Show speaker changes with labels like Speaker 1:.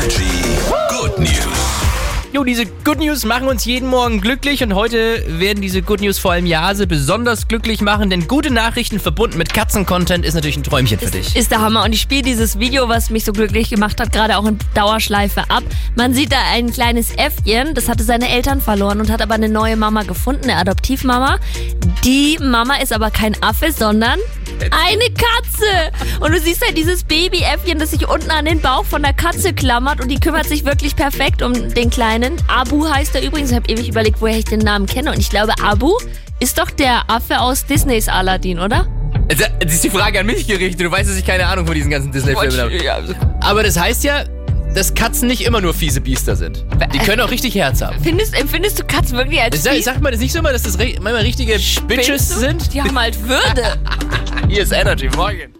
Speaker 1: Energy Good News.
Speaker 2: Jo, diese Good News machen uns jeden Morgen glücklich und heute werden diese Good News vor allem Jase besonders glücklich machen, denn gute Nachrichten verbunden mit Katzen-Content ist natürlich ein Träumchen für dich.
Speaker 3: Ist der Hammer. Und ich spiele dieses Video, was mich so glücklich gemacht hat, gerade auch in Dauerschleife ab. Man sieht da ein kleines Äffchen, das hatte seine Eltern verloren und hat aber eine neue Mama gefunden, eine Adoptivmama. Die Mama ist aber kein Affe, sondern eine Katze. Und du siehst halt dieses Babyäffchen, das sich unten an den Bauch von der Katze klammert und die kümmert sich wirklich perfekt um den Kleinen. Abu heißt er übrigens. Ich habe ewig überlegt, woher ich den Namen kenne. Und ich glaube, Abu ist doch der Affe aus Disneys Aladdin, oder?
Speaker 2: Also, Das ist die Frage an mich gerichtet. Du weißt, dass ich keine Ahnung von diesen ganzen Disney-Filmen habe. Aber das heißt ja, dass Katzen nicht immer nur fiese Biester sind. Die können auch richtig Herz haben.
Speaker 3: Findest, empfindest du Katzen wirklich als
Speaker 2: Sag, sagt man das nicht so immer, dass das manchmal richtige Bitches
Speaker 3: Spinnst du?
Speaker 2: sind?
Speaker 3: Die haben halt Würde.
Speaker 2: Hier ist Energy, morgen.